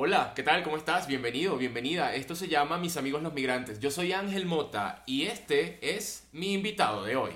Hola, ¿qué tal? ¿Cómo estás? Bienvenido, bienvenida. Esto se llama Mis amigos los migrantes. Yo soy Ángel Mota y este es mi invitado de hoy.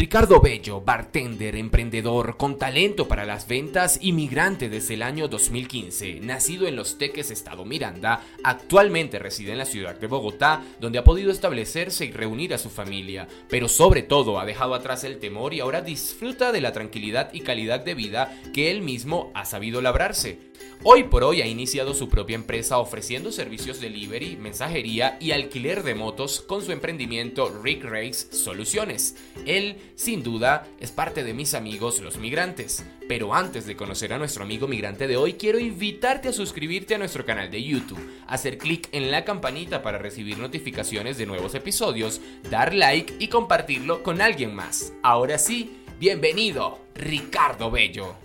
Ricardo Bello, bartender, emprendedor, con talento para las ventas, inmigrante desde el año 2015, nacido en Los Teques, Estado Miranda, actualmente reside en la ciudad de Bogotá, donde ha podido establecerse y reunir a su familia, pero sobre todo ha dejado atrás el temor y ahora disfruta de la tranquilidad y calidad de vida que él mismo ha sabido labrarse. Hoy por hoy ha iniciado su propia empresa ofreciendo servicios delivery, mensajería y alquiler de motos con su emprendimiento Rick Race Soluciones. Él, sin duda, es parte de mis amigos los migrantes. Pero antes de conocer a nuestro amigo migrante de hoy, quiero invitarte a suscribirte a nuestro canal de YouTube, hacer clic en la campanita para recibir notificaciones de nuevos episodios, dar like y compartirlo con alguien más. Ahora sí, bienvenido, Ricardo Bello.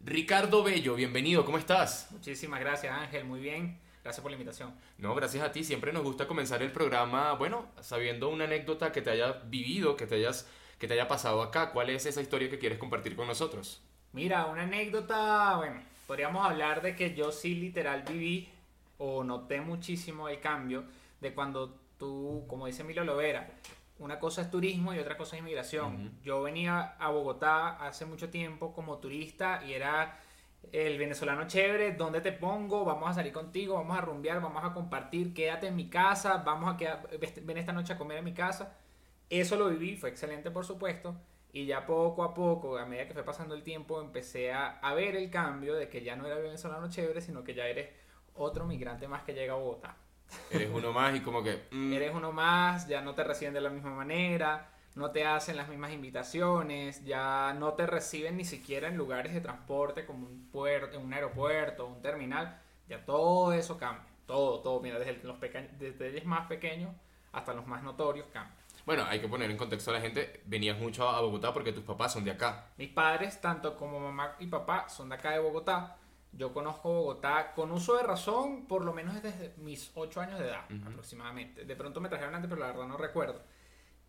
Ricardo Bello, bienvenido, ¿cómo estás? Muchísimas gracias Ángel, muy bien. Gracias por la invitación. No, gracias a ti. Siempre nos gusta comenzar el programa, bueno, sabiendo una anécdota que te haya vivido, que te, hayas, que te haya pasado acá. ¿Cuál es esa historia que quieres compartir con nosotros? Mira, una anécdota, bueno, podríamos hablar de que yo sí literal viví o noté muchísimo el cambio de cuando tú, como dice Milo Lovera, una cosa es turismo y otra cosa es inmigración. Yo venía a Bogotá hace mucho tiempo como turista y era el venezolano chévere, ¿dónde te pongo? Vamos a salir contigo, vamos a rumbear, vamos a compartir, quédate en mi casa, vamos a quedar, ven esta noche a comer en mi casa. Eso lo viví, fue excelente por supuesto. Y ya poco a poco, a medida que fue pasando el tiempo, empecé a, a ver el cambio de que ya no era el venezolano chévere, sino que ya eres otro migrante más que llega a Bogotá. Eres uno más y como que... Mm. Eres uno más, ya no te reciben de la misma manera, no te hacen las mismas invitaciones, ya no te reciben ni siquiera en lugares de transporte como un puerto, un aeropuerto, un terminal. Ya todo eso cambia. Todo, todo. Mira, desde los, desde los más pequeños hasta los más notorios cambia. Bueno, hay que poner en contexto a la gente, venías mucho a Bogotá porque tus papás son de acá. Mis padres, tanto como mamá y papá, son de acá de Bogotá. Yo conozco Bogotá con uso de razón por lo menos desde mis 8 años de edad aproximadamente. De pronto me trajeron antes, pero la verdad no recuerdo.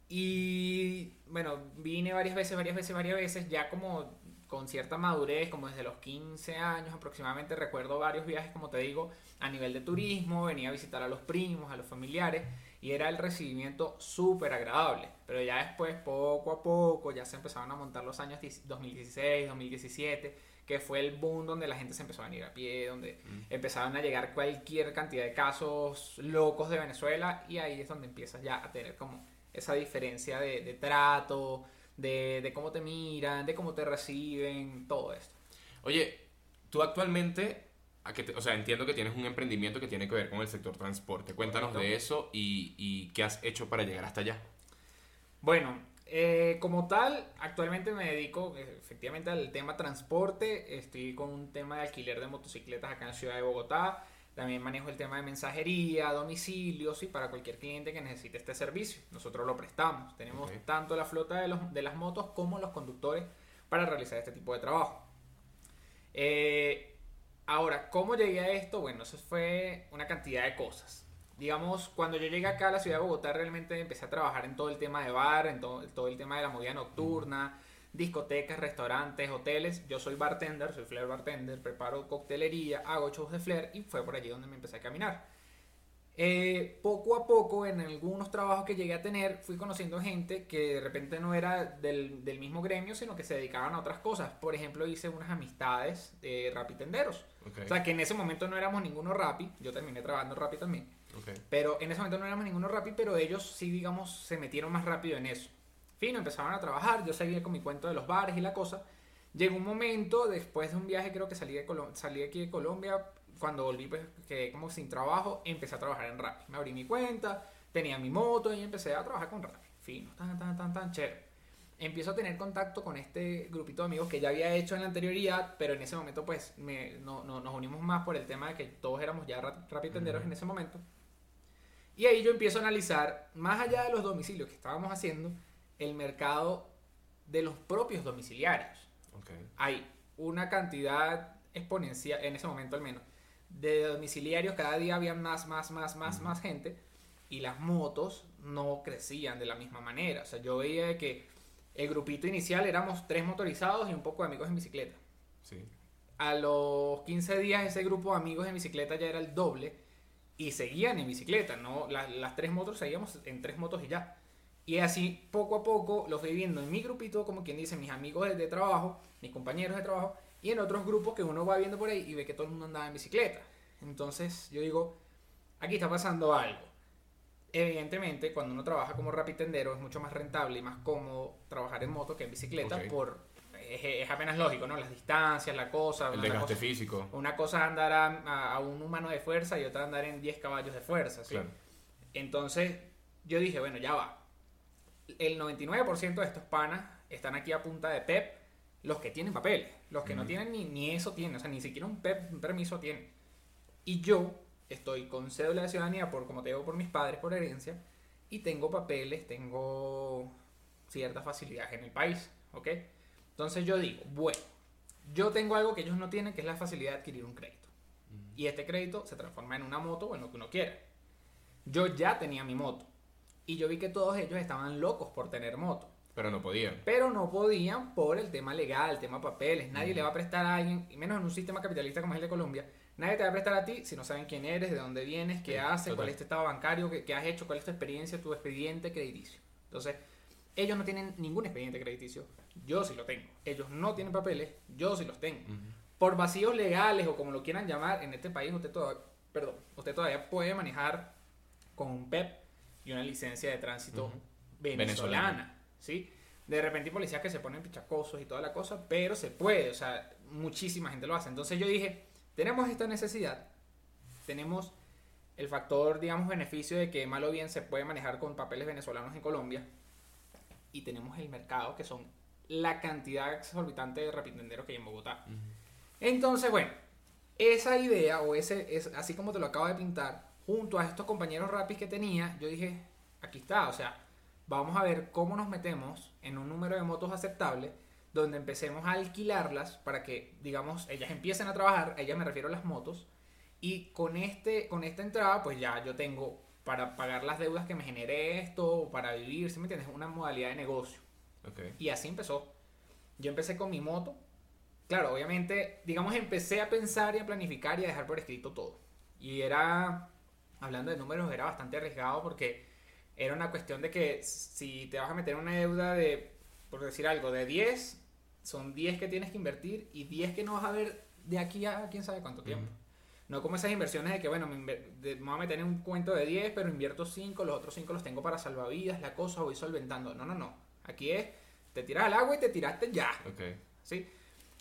Y bueno, vine varias veces, varias veces, varias veces, ya como con cierta madurez, como desde los 15 años aproximadamente, recuerdo varios viajes, como te digo, a nivel de turismo, venía a visitar a los primos, a los familiares, y era el recibimiento súper agradable. Pero ya después, poco a poco, ya se empezaron a montar los años 2016, 2017 que fue el boom donde la gente se empezó a venir a pie, donde mm. empezaban a llegar cualquier cantidad de casos locos de Venezuela y ahí es donde empiezas ya a tener como esa diferencia de, trato, de, cómo te miran, de cómo te reciben, todo esto. Oye, tú actualmente, a que o sea, entiendo que tienes un emprendimiento que tiene que ver con el sector transporte. Cuéntanos de eso y, y qué has hecho para llegar hasta allá. Bueno, eh, como tal, actualmente me dedico efectivamente al tema transporte. Estoy con un tema de alquiler de motocicletas acá en la ciudad de Bogotá. También manejo el tema de mensajería, domicilios y para cualquier cliente que necesite este servicio. Nosotros lo prestamos. Tenemos tanto la flota de, los, de, las motos como los conductores para realizar este tipo de trabajo. Eh, ahora, ¿cómo llegué a esto? Bueno, eso fue una cantidad de cosas digamos, cuando yo llegué acá a la ciudad de Bogotá, realmente empecé a trabajar en todo el tema de bar, en todo, todo el tema de la movida nocturna, discotecas, restaurantes, hoteles. Yo soy bartender, soy flair bartender, preparo coctelería, hago shows de flair y fue por allí donde me empecé a caminar. Eh, poco a poco, en algunos trabajos que llegué a tener, fui conociendo gente que de repente no era del, del mismo gremio, sino que se dedicaban a otras cosas. Por ejemplo, hice unas amistades de rapitenderos. O sea, que en ese momento no éramos ninguno rapi. Yo terminé trabajando rapi también. Pero en ese momento no éramos ninguno rápido, pero ellos sí, digamos, se metieron más rápido en eso. Fino, empezaban a trabajar, yo seguía con mi cuento de los bares y la cosa. Llegó un momento, después de un viaje, creo que salí de, salí aquí de Colombia, cuando volví, pues quedé como sin trabajo, empecé a trabajar en Rappi. Me abrí mi cuenta, tenía mi moto y empecé a trabajar con Rappi. Fino, tan, tan, tan, tan, chévere. Empiezo a tener contacto con este grupito de amigos que ya había hecho en la anterioridad, pero en ese momento pues me, no, no, nos unimos más por el tema de que todos éramos ya Rappi tenderos en ese momento. Y ahí yo empiezo a analizar, más allá de los domicilios que estábamos haciendo, el mercado de los propios domiciliarios. Hay una cantidad exponencial, en ese momento al menos, de domiciliarios, cada día había más, más, más, más, más gente, y las motos no crecían de la misma manera. O sea, yo veía que el grupito inicial éramos tres motorizados y un poco de amigos en bicicleta. Sí. a los 15 días ese grupo de amigos en bicicleta ya era el doble y seguían en bicicleta, ¿no? Las, las tres motos seguíamos en tres motos y ya. Y así, poco a poco, los fui viendo en mi grupito, como quien dice, mis amigos de, trabajo, mis compañeros de trabajo, y en otros grupos que uno va viendo por ahí y ve que todo el mundo andaba en bicicleta. Entonces yo digo, aquí está pasando algo. Evidentemente, cuando uno trabaja como rapitendero es mucho más rentable y más cómodo trabajar en moto que en bicicleta Ok. por es, es apenas lógico, ¿no? Las distancias, la cosa. El desgaste cosa- físico. Una cosa es andar a, a- a un humano de fuerza y otra andar en 10 caballos de fuerza, ¿sí? Claro. Entonces yo dije, bueno, ya va. El 99% de estos panas están aquí a punta de PEP, los que tienen papeles. Los que no tienen ni, ni eso tienen, o sea, ni siquiera un PEP, un permiso tienen. Y yo estoy con cédula de ciudadanía, por como te digo, por mis padres, por herencia, y tengo papeles, tengo ciertas facilidades en el país, ¿ok? Entonces yo digo, bueno, yo tengo algo que ellos no tienen, que es la facilidad de adquirir un crédito. Y este crédito se transforma en una moto o en lo que uno quiera. Yo ya tenía mi moto. Y yo vi que todos ellos estaban locos por tener moto. Pero no podían. Pero no podían por el tema legal, el tema papeles. Nadie le va a prestar a alguien, y menos en un sistema capitalista como es el de Colombia, nadie te va a prestar a ti si no saben quién eres, de dónde vienes, qué Sí, haces, total. cuál es tu estado bancario, qué, qué has hecho, cuál es tu experiencia, tu expediente crediticio. Entonces, ellos no tienen ningún expediente crediticio. Yo sí lo tengo. Ellos no tienen papeles, yo sí los tengo. Por vacíos legales o como lo quieran llamar, en este país usted todavía, perdón, usted todavía puede manejar con un PEP y una licencia de tránsito venezolana, Venezolana. ¿sí? De repente hay policías que se ponen pichacosos y toda la cosa, pero se puede, o sea, muchísima gente lo hace. Entonces yo dije, tenemos esta necesidad, tenemos el factor, digamos, beneficio de que mal o bien se puede manejar con papeles venezolanos en Colombia y tenemos el mercado que son la cantidad exorbitante de rapitenderos que hay en Bogotá. Entonces, bueno, esa idea o ese, es, así como te lo acabo de pintar, junto a estos compañeros rapis que tenía, yo dije, aquí está, o sea, vamos a ver cómo nos metemos en un número de motos aceptable donde empecemos a alquilarlas para que, digamos, ellas empiecen a trabajar, a ellas me refiero a las motos, y con, este, con esta entrada, pues ya yo tengo para pagar las deudas que me genere esto, para vivir, ¿sí me entiendes? Una modalidad de negocio. Y así empezó. Yo empecé con mi moto. Claro, obviamente, digamos, empecé a pensar y a planificar y a dejar por escrito todo. Y era, hablando de números, era bastante arriesgado porque era una cuestión de que si te vas a meter una deuda de, por decir algo, de 10, son 10 que tienes que invertir y 10 que no vas a ver de aquí a quién sabe cuánto tiempo. No como esas inversiones de que, bueno, me, de- me voy a meter en un cuento de 10, pero invierto 5, los otros 5 los tengo para salvavidas, la cosa, voy solventando. No, no, no. Aquí es, te tiras al agua y te tiraste ya. Ok. ¿sí?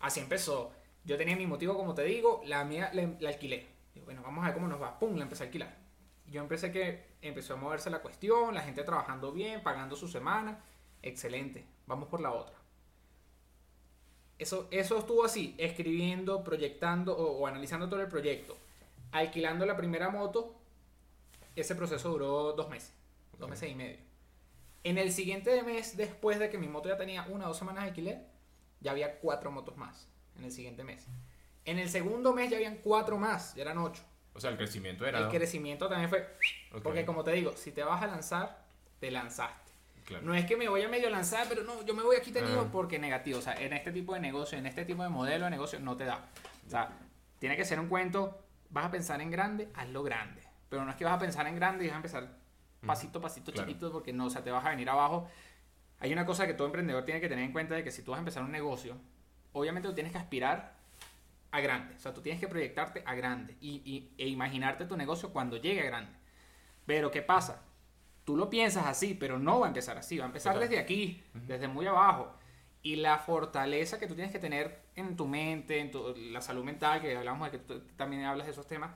Así empezó. Yo tenía mi motivo, como te digo, la mía la, la alquilé. Digo, bueno, vamos a ver cómo nos va. Pum, la empecé a alquilar. Yo empecé que empezó a moverse la cuestión, la gente trabajando bien, pagando su semana. Excelente. Vamos por la otra. Eso, eso estuvo así, escribiendo, proyectando o, o analizando todo el proyecto. Alquilando la primera moto, ese proceso duró dos meses, dos meses y medio. En el siguiente mes, después de que mi moto ya tenía una o dos semanas de alquiler, ya había cuatro motos más en el siguiente mes. En el segundo mes ya habían cuatro más, ya eran ocho. O sea, el crecimiento era. El crecimiento también fue, porque como te digo, si te vas a lanzar, te lanzaste. Claro. No es que me voy a medio lanzar, pero no, yo me voy aquí tenido Ajá. porque negativo. O sea, en este tipo de negocio, en este tipo de modelo de negocio, no te da. O sea, tiene que ser un cuento, vas a pensar en grande, hazlo grande. Pero no es que vas a pensar en grande y vas a empezar pasito, pasito, Claro. chiquito, porque no, o sea, te vas a venir abajo. Hay una cosa que todo emprendedor tiene que tener en cuenta de que si tú vas a empezar un negocio, obviamente tú tienes que aspirar a grande. O sea, tú tienes que proyectarte a grande y, y- e imaginarte tu negocio cuando llegue a grande. Pero ¿qué pasa? Tú lo piensas así, pero no va a empezar así. Va a empezar Total. desde aquí, desde muy abajo. Y la fortaleza que tú tienes que tener en tu mente, en tu- la salud mental, que hablamos de que tú también hablas de esos temas,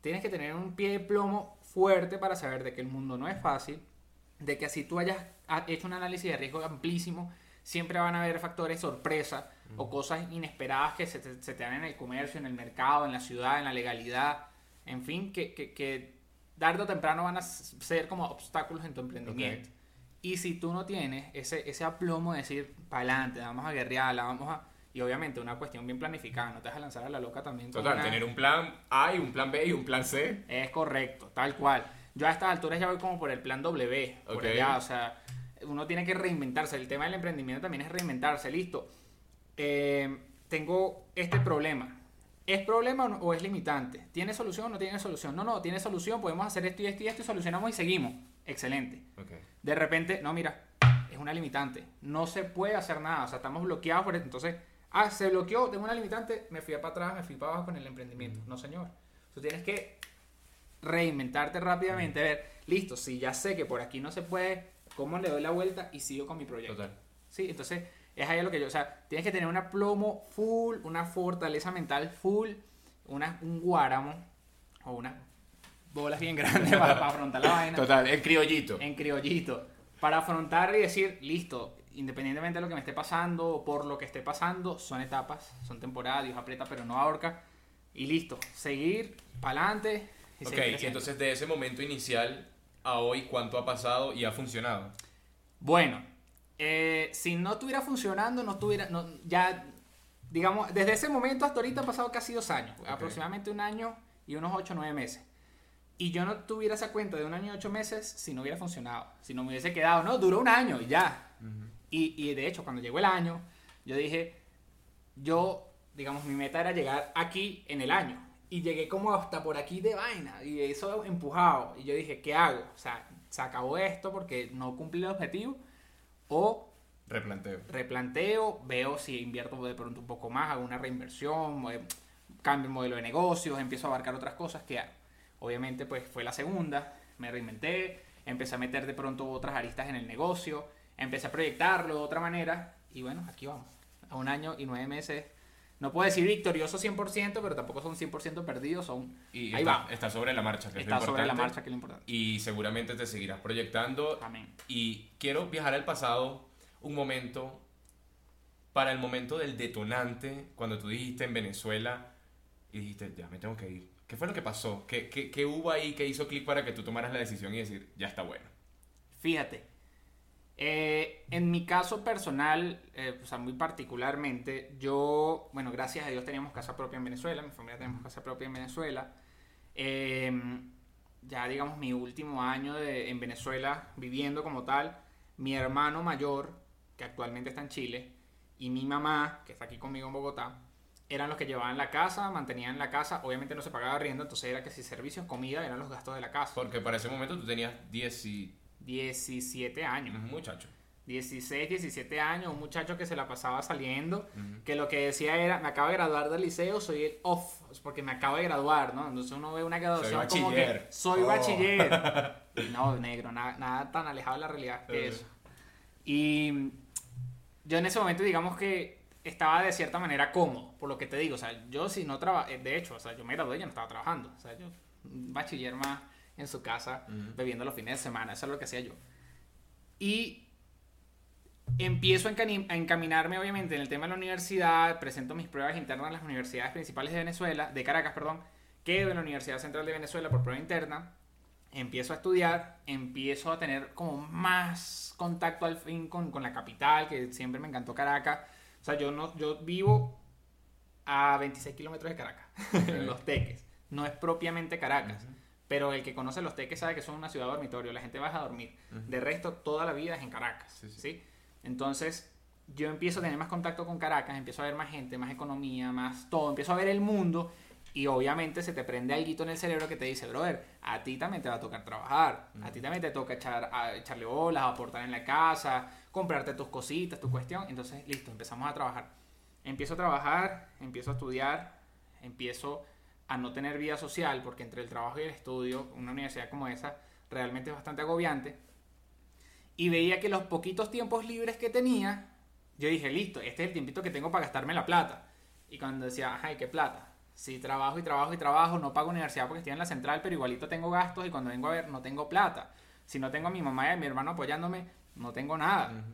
tienes que tener un pie de plomo fuerte para saber de que el mundo no es fácil, de que así tú hayas ha- hecho un análisis de riesgo amplísimo, siempre van a haber factores sorpresa o cosas inesperadas que se te, se te dan en el comercio, en el mercado, en la ciudad, en la legalidad, en fin, que, que, que tarde o temprano van a ser como obstáculos en tu emprendimiento. Y si tú no tienes ese, ese aplomo de decir, para adelante, vamos a guerrearla, vamos a... Y obviamente una cuestión bien planificada, no te vas a lanzar a la loca también. Total, una- tener un plan A y un plan B y un plan C. es correcto, tal cual. Yo a estas alturas ya voy como por el plan W, por Ok. allá, o sea, uno tiene que reinventarse. El tema del emprendimiento también es reinventarse, listo. Eh, tengo este problema. ¿Es problema o es limitante? ¿Tiene solución o no tiene solución? No, no, tiene solución, podemos hacer esto y esto y esto y solucionamos y seguimos. Excelente. De repente, no, mira, es una limitante. No se puede hacer nada, o sea, estamos bloqueados por esto. Entonces, ah, se bloqueó, tengo una limitante, me fui para atrás, me fui para abajo con el emprendimiento. No, señor. Tú tienes que reinventarte rápidamente, ver, listo, si ya sé que por aquí no se puede, ¿cómo le doy la vuelta y sigo con mi proyecto? Total. Sí, entonces es ahí lo que yo, o sea, tienes que tener una plomo full, una fortaleza mental full, una, un guáramo o unas bolas bien grandes para, afrontar la vaina. Total, en criollito. En criollito. Para afrontar y decir, listo, independientemente de lo que me esté pasando o por lo que esté pasando, son etapas, son temporadas, Dios aprieta pero no ahorca. Y listo, seguir para adelante. Ok, y entonces de ese momento inicial a hoy, ¿cuánto ha pasado y ha funcionado? Bueno, eh, si no estuviera funcionando, no estuviera, no, ya, digamos, desde ese momento hasta ahorita han pasado casi dos años, aproximadamente un año y unos ocho o nueve meses. Y yo no tuviera esa cuenta de un año y ocho meses si no hubiera funcionado, si no me hubiese quedado, no, duró un año y ya. y, y de hecho, cuando llegó el año, yo dije, yo, digamos, mi meta era llegar aquí en el año. Y llegué como hasta por aquí de vaina. Y eso empujado. Y yo dije, ¿qué hago? O sea, se acabó esto porque no cumplí el objetivo o replanteo. Replanteo, veo si invierto de pronto un poco más, hago una reinversión, cambio el modelo de negocios, empiezo a abarcar otras cosas que obviamente pues fue la segunda, me reinventé, empecé a meter de pronto otras aristas en el negocio, empecé a proyectarlo de otra manera y bueno, aquí vamos, a un año y nueve meses. No puedo decir victorioso 100%, pero tampoco son 100% perdidos, son... Y ahí está, va. está sobre la marcha, que está sobre la marcha, que es lo importante. Y seguramente te seguirás proyectando. Amén. Y quiero viajar al pasado un momento, para el momento del detonante, cuando tú dijiste en Venezuela y dijiste, ya me tengo que ir. ¿Qué fue lo que pasó? ¿Qué, qué, qué hubo ahí que hizo clic para que tú tomaras la decisión y decir, ya está bueno? Fíjate, eh, en mi caso personal, eh, o sea, muy particularmente, yo, bueno, gracias a Dios teníamos casa propia en Venezuela, mi familia tenemos casa propia en Venezuela. Em, ya digamos mi último año de, en Venezuela viviendo como tal, mi hermano mayor, que actualmente está en Chile, y mi mamá, que está aquí conmigo en Bogotá, eran los que llevaban la casa, mantenían la casa, obviamente no se pagaba riendo, entonces era que si servicios, comida, eran los gastos de la casa. Porque para ese momento tú tenías 10 y 17 años. Un muchacho. 16, 17 años, un muchacho que se la pasaba saliendo, que lo que decía era, me acabo de graduar del liceo, soy el off, porque me acabo de graduar, ¿no? Entonces uno ve una graduación como que soy oh. bachiller. no, negro, nada, nada, tan alejado de la realidad que eso. Y yo en ese momento, digamos que estaba de cierta manera cómodo, por lo que te digo, o sea, yo si no trabajo, de hecho, o sea, yo me gradué y ya no estaba trabajando, o sea, yo, un bachiller más en su casa, bebiendo los fines de semana. Eso es lo que hacía yo. Y empiezo a encaminarme, obviamente, en el tema de la universidad. Presento mis pruebas internas en las universidades principales de Venezuela, de Caracas, perdón. Quedo en la Universidad Central de Venezuela por prueba interna. Empiezo a estudiar, empiezo a tener como más contacto al fin con, con la capital, que siempre me encantó Caracas. O sea, yo, no, yo vivo a 26 kilómetros de Caracas, en Los Teques. No es propiamente Caracas. Pero el que conoce los teques sabe que son una ciudad dormitorio, la gente va a dormir. De resto, toda la vida es en Caracas. Sí, Entonces, yo empiezo a tener más contacto con Caracas, empiezo a ver más gente, más economía, más todo, empiezo a ver el mundo y obviamente se te prende algo en el cerebro que te dice, brother, a ti también te va a tocar trabajar, a ti también te toca echar, a, echarle bolas, aportar en la casa, comprarte tus cositas, tu cuestión. Entonces, listo, empezamos a trabajar. Empiezo a trabajar, empiezo a estudiar, empiezo a no tener vida social, porque entre el trabajo y el estudio, una universidad como esa realmente es bastante agobiante. Y veía que los poquitos tiempos libres que tenía, yo dije, listo, este es el tiempito que tengo para gastarme la plata. Y cuando decía, ajá, qué plata? Si trabajo y trabajo y trabajo, no pago universidad porque estoy en la central, pero igualito tengo gastos y cuando vengo a ver no tengo plata. Si no tengo a mi mamá y a mi hermano apoyándome, no tengo nada.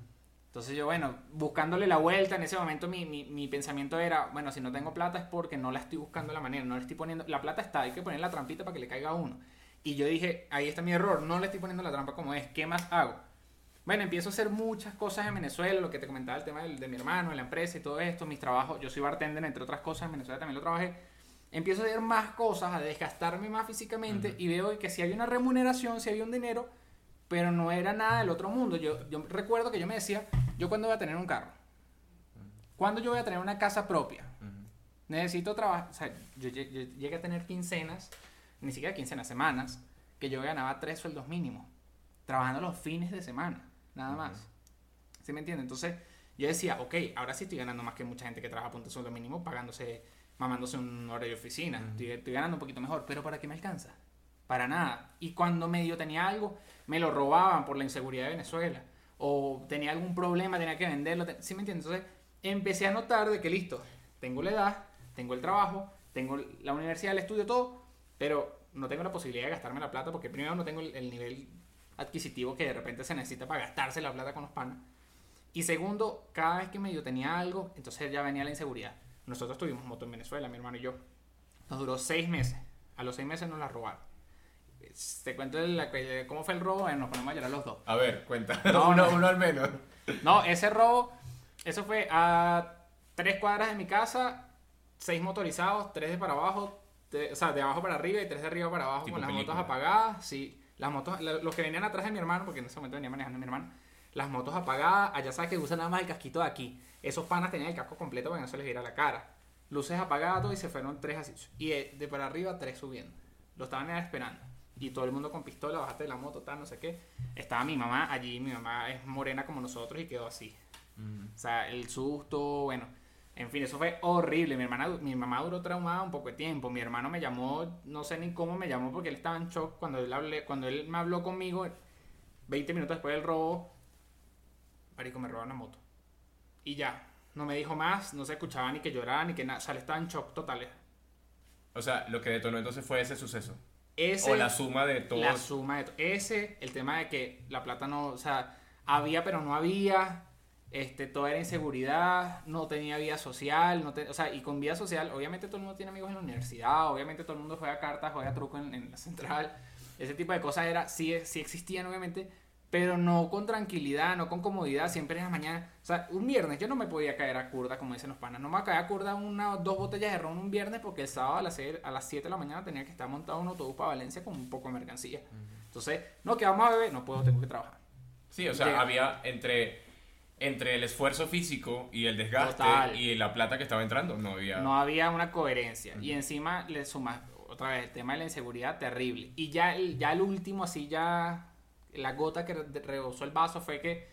Entonces yo, bueno, buscándole la vuelta, en ese momento mi, mi, mi, pensamiento era, bueno, si no tengo plata es porque no la estoy buscando la manera, no le estoy poniendo, la plata está, hay que poner la trampita para que le caiga a uno. Y yo dije, ahí está mi error, no le estoy poniendo la trampa como es, ¿qué más hago? Bueno, empiezo a hacer muchas cosas en Venezuela, lo que te comentaba, el tema de, de mi hermano, de la empresa y todo esto, mis trabajos, yo soy bartender, entre otras cosas, en Venezuela también lo trabajé. Empiezo a hacer más cosas, a desgastarme más físicamente y veo que si había una remuneración, si había un dinero, pero no era nada del otro mundo. Yo, yo recuerdo que yo me decía, ¿yo cuándo voy a tener un carro? ¿cuándo yo voy a tener una casa propia? Necesito trabajar, o sea, yo, yo, llegué a tener quincenas, ni siquiera quincenas, semanas, que yo ganaba tres sueldos mínimos, trabajando los fines de semana, nada más. ¿Sí me entiendes? Entonces, yo decía, ok, ahora sí estoy ganando más que mucha gente que trabaja a punto de sueldo mínimo, pagándose, mamándose un horario de oficina. estoy, ganando un poquito mejor, pero ¿para qué me alcanza? Para nada. Y cuando medio tenía algo, me lo robaban por la inseguridad de Venezuela. O tenía algún problema, tenía que venderlo. ¿Sí me entiendes? Entonces, empecé a notar de que listo, tengo la edad, tengo el trabajo, tengo la universidad, el estudio, todo, pero no tengo la posibilidad de gastarme la plata porque primero no tengo el, nivel adquisitivo que de repente se necesita para gastarse la plata con los panas. Y segundo, cada vez que medio tenía algo, entonces ya venía la inseguridad. Nosotros tuvimos moto en Venezuela, mi hermano y yo. Nos duró seis meses. A los seis meses nos la robaron. Te cuento cómo fue el robo, nos ponemos a llorar los dos. A ver, cuenta. uno, uno al menos. No, ese robo, eso fue a tres cuadras de mi casa, seis motorizados, tres de para abajo, o sea, de abajo para arriba y tres de arriba para abajo con las motos apagadas. Sí, las motos, los que venían atrás de mi hermano, porque en ese momento venía manejando mi hermano, las motos apagadas, allá sabes que usan nada más el casquito de aquí. Esos panas tenían el casco completo para que no se les viera la cara. Luces apagadas y se fueron tres así. Y de, para arriba tres subiendo. Lo estaban esperando. Y todo el mundo con pistola, bajaste de la moto, tal, no sé qué. Estaba mi mamá allí, mi mamá es morena como nosotros y quedó así. O sea, el susto, bueno en fin, eso fue horrible. Mi, hermana, mi mamá duró traumada un poco de tiempo. Mi hermano me llamó, no sé ni cómo me llamó porque él estaba en shock cuando él, hablé, cuando él me habló conmigo. 20 minutos después del robo, Marico, me robaron la moto. Y ya, no me dijo más, no se escuchaba ni que lloraba ni que nada. O sea, él estaba en shock total. O sea, lo que detonó entonces fue ese suceso. Ese, o la suma de todo. La suma de todo. Ese, el tema de que la plata no, o sea, había pero no había este, todo era inseguridad, no tenía vida social, no o sea, y con vida social, obviamente todo el mundo tiene amigos en la universidad, obviamente todo el mundo juega cartas, juega truco en, la central, ese tipo de cosas era, sí, sí existían obviamente, pero no con tranquilidad, no con comodidad, siempre en la mañana, o sea, un viernes yo no me podía caer a curda, como dicen los panas, no me voy a caer a curda una dos botellas de ron un viernes porque el sábado a las, a las 7 de la mañana tenía que estar montado un autobús para Valencia con un poco de mercancía. Entonces, no, que vamos a beber, no puedo, tengo que trabajar. Sí, o sea, había entre entre el esfuerzo físico y el desgaste y la plata que estaba entrando, no había... No había una coherencia. Y encima le sumas otra vez el tema de la inseguridad terrible. Y ya el, ya el último, así ya, la gota que rebosó el vaso fue que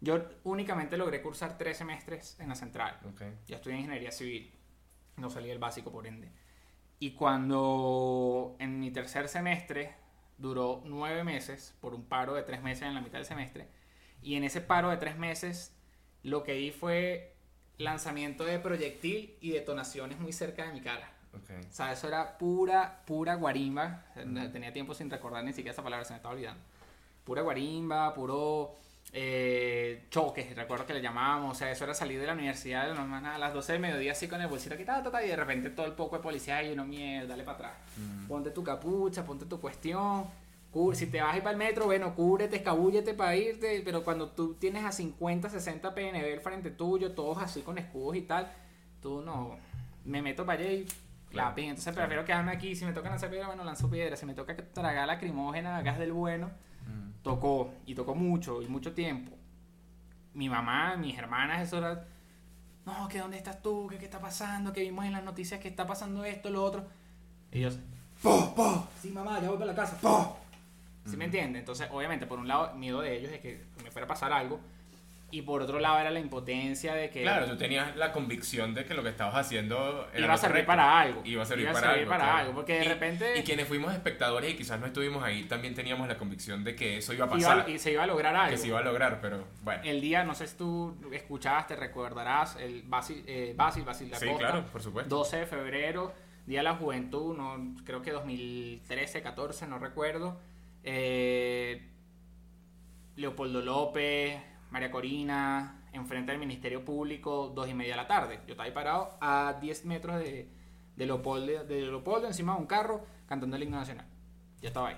yo únicamente logré cursar tres semestres en la central. Ya estudié ingeniería civil. No salí del básico, por ende. Y cuando en mi tercer semestre duró nueve meses, por un paro de tres meses en la mitad del semestre, y en ese paro de tres meses, lo que vi fue lanzamiento de proyectil y detonaciones muy cerca de mi cara. Okay. O sea, eso era pura, pura guarimba. Tenía tiempo sin recordar ni siquiera esa palabra, se me estaba olvidando. Pura guarimba, puro eh, choques, recuerdo que le llamábamos. O sea, eso era salir de la universidad a las 12 del mediodía así con el bolsito aquí, y de repente todo el poco de policía y uno, mierda, dale para atrás. Ponte tu capucha, ponte tu cuestión si te vas a ir para el metro, bueno, cúbrete, escabúllete para irte, pero cuando tú tienes a 50, 60 PNB al frente tuyo, todos así con escudos y tal, tú no, me meto para allá y la Entonces prefiero quedarme aquí, si me toca lanzar piedra, bueno, lanzo piedra, si me toca tragar lacrimógena, gas del bueno, mm. tocó, y tocó mucho, y mucho tiempo. Mi mamá, mis hermanas, eso era, no, que dónde estás tú, que qué está pasando, que vimos en las noticias que está pasando esto, lo otro. Y yo, ¡po, po! Sí, mamá, ya voy para la casa, ¡po! ¿Sí me entiendes? Entonces, obviamente, por un lado, miedo de ellos es que me fuera a pasar algo. Y por otro lado era la impotencia de que... Claro, tú tenías la convicción de que lo que estabas haciendo era iba a servir para algo. Iba a servir, para, algo, Porque de repente... Y quienes fuimos espectadores y quizás no estuvimos ahí, también teníamos la convicción de que eso iba a pasar. y se iba a lograr algo. Que se iba a lograr, pero bueno. El día, no sé si tú escuchaste, recordarás, el Basil, eh, Basil, Basil Sí, claro, por supuesto. 12 de febrero, Día de la Juventud, no, creo que 2013, 14, no recuerdo eh, Leopoldo López, María Corina, enfrente del Ministerio Público, dos y media de la tarde. Yo estaba ahí parado a 10 metros de, de, Leopoldo, de Leopoldo, encima de un carro, cantando el himno nacional. Ya estaba ahí.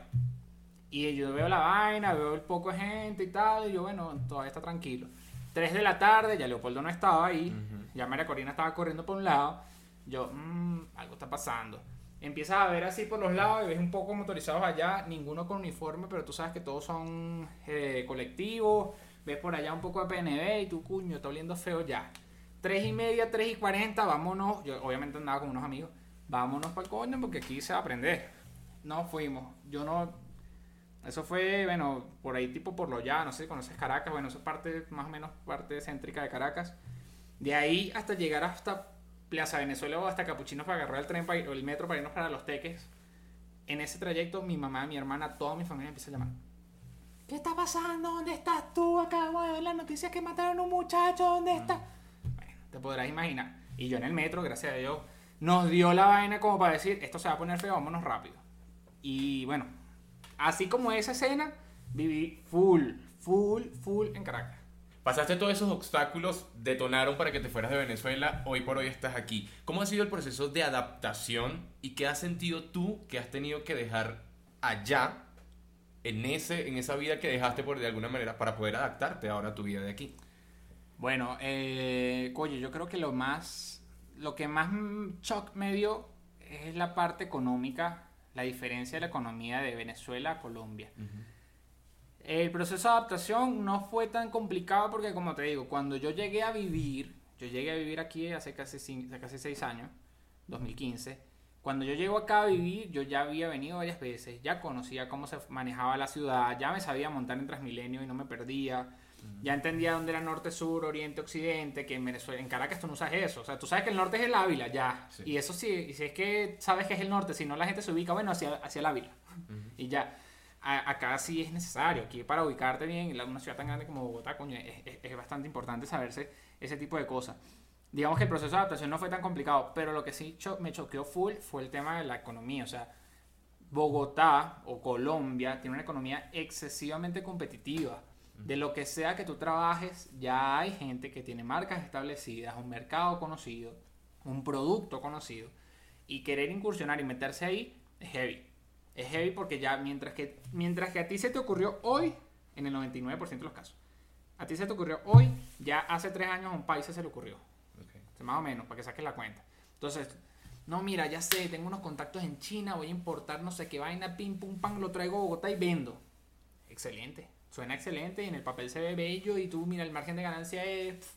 Y yo veo la vaina, veo el poco de gente y tal, y yo, bueno, todavía está tranquilo. 3 de la tarde, ya Leopoldo no estaba ahí, ya María Corina estaba corriendo por un lado. Yo, mmm, algo está pasando empiezas a ver así por los lados y ves un poco motorizados allá, ninguno con uniforme, pero tú sabes que todos son eh, colectivos, ves por allá un poco de PNB y tu cuño está oliendo feo ya. 3 y media, 3 y 40, vámonos. Yo obviamente andaba con unos amigos. Vámonos para el coño porque aquí se va a aprender. No fuimos. Yo no. Eso fue, bueno, por ahí tipo por lo ya, no sé si conoces Caracas, bueno, eso es parte, más o menos parte céntrica de Caracas. De ahí hasta llegar hasta Plaza Venezuela o hasta Capuchinos para agarrar el tren para ir- o el metro para irnos para Los Teques. En ese trayecto, mi mamá, mi hermana, toda mi familia empieza a llamar. ¿Qué está pasando? ¿Dónde estás tú? Acabo de ver la noticia que mataron a un muchacho. ¿Dónde está? Bueno, te podrás imaginar. Y yo en el metro, gracias a Dios, nos dio la vaina como para decir, esto se va a poner feo, vámonos rápido. Y bueno, así como esa escena, viví full, full, full en Caracas. Pasaste todos esos obstáculos, detonaron para que te fueras de Venezuela, hoy por hoy estás aquí. ¿Cómo ha sido el proceso de adaptación y qué has sentido tú que has tenido que dejar allá, en, ese, en esa vida que dejaste por de alguna manera, para poder adaptarte ahora a tu vida de aquí? Bueno, eh, yo creo que lo más, lo que más shock me dio es la parte económica, la diferencia de la economía de Venezuela a Colombia. El proceso de adaptación no fue tan complicado porque, como te digo, cuando yo llegué a vivir, yo llegué a vivir aquí hace casi, hace casi seis años, 2015. Cuando yo llego acá a vivir, yo ya había venido varias veces, ya conocía cómo se manejaba la ciudad, ya me sabía montar en Transmilenio y no me perdía. Ya entendía dónde era norte, sur, oriente, occidente, que en Venezuela, en Caracas tú no usas eso. O sea, tú sabes que el norte es el Ávila, ya. Sí. Y eso sí, y si es que sabes que es el norte, si no la gente se ubica, bueno, hacia, hacia el Ávila. Y ya. A- acá sí es necesario. Aquí para ubicarte bien, en una ciudad tan grande como Bogotá, coño, es, es- es bastante importante saberse ese tipo de cosas. Digamos que el proceso de adaptación no fue tan complicado, pero lo que sí cho- me choqueó full fue el tema de la economía. O sea, Bogotá o Colombia tiene una economía excesivamente competitiva. De lo que sea que tú trabajes, ya hay gente que tiene marcas establecidas, un mercado conocido, un producto conocido. Y querer incursionar y meterse ahí es heavy. Es heavy porque ya mientras que, mientras que a ti se te ocurrió hoy, en el 99% de los casos, a ti se te ocurrió hoy, ya hace tres años a un país se le ocurrió. Sea, más o menos, para que saques la cuenta. Entonces, no, mira, ya sé, tengo unos contactos en China, voy a importar no sé qué vaina, pim, pum, pam, lo traigo a Bogotá y vendo. Excelente, suena excelente y en el papel se ve bello y tú, mira, el margen de ganancia es...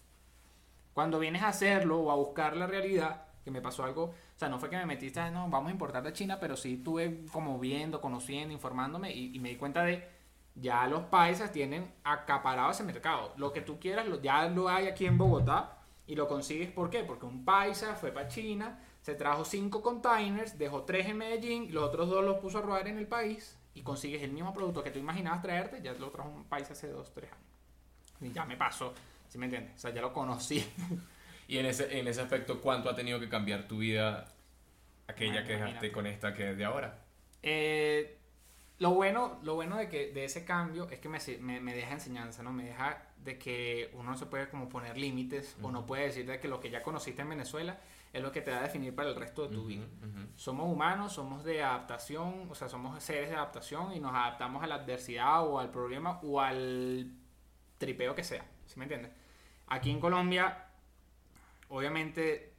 Cuando vienes a hacerlo o a buscar la realidad, que me pasó algo, o sea, no fue que me metiste, "Ah, no, vamos a importar de China, pero sí estuve como viendo, conociendo, informándome y, me di cuenta de, ya los paisas tienen acaparado ese mercado. Lo que tú quieras, ya lo hay aquí en Bogotá y lo consigues, ¿por qué? Porque un paisa fue para China, se trajo cinco containers, dejó tres en Medellín, y los otros dos los puso a rodar en el país y consigues el mismo producto que tú imaginabas traerte, ya lo trajo un país hace dos, tres años. Y ya me pasó, ¿sí me entiendes? O sea, ya lo conocí. Y en ese, en ese aspecto, ¿cuánto ha tenido que cambiar tu vida aquella que dejaste imagínate. con esta que es de ahora? Eh, lo bueno, lo bueno de, que, de ese cambio es que me, me, me deja enseñanza, ¿no? Me deja de que uno no se puede como poner límites o no puede decir de que lo que ya conociste en Venezuela es lo que te va a definir para el resto de tu vida. Somos humanos, somos de adaptación, o sea, somos seres de adaptación y nos adaptamos a la adversidad o al problema o al tripeo que sea, ¿sí me entiendes? Aquí en Colombia, obviamente,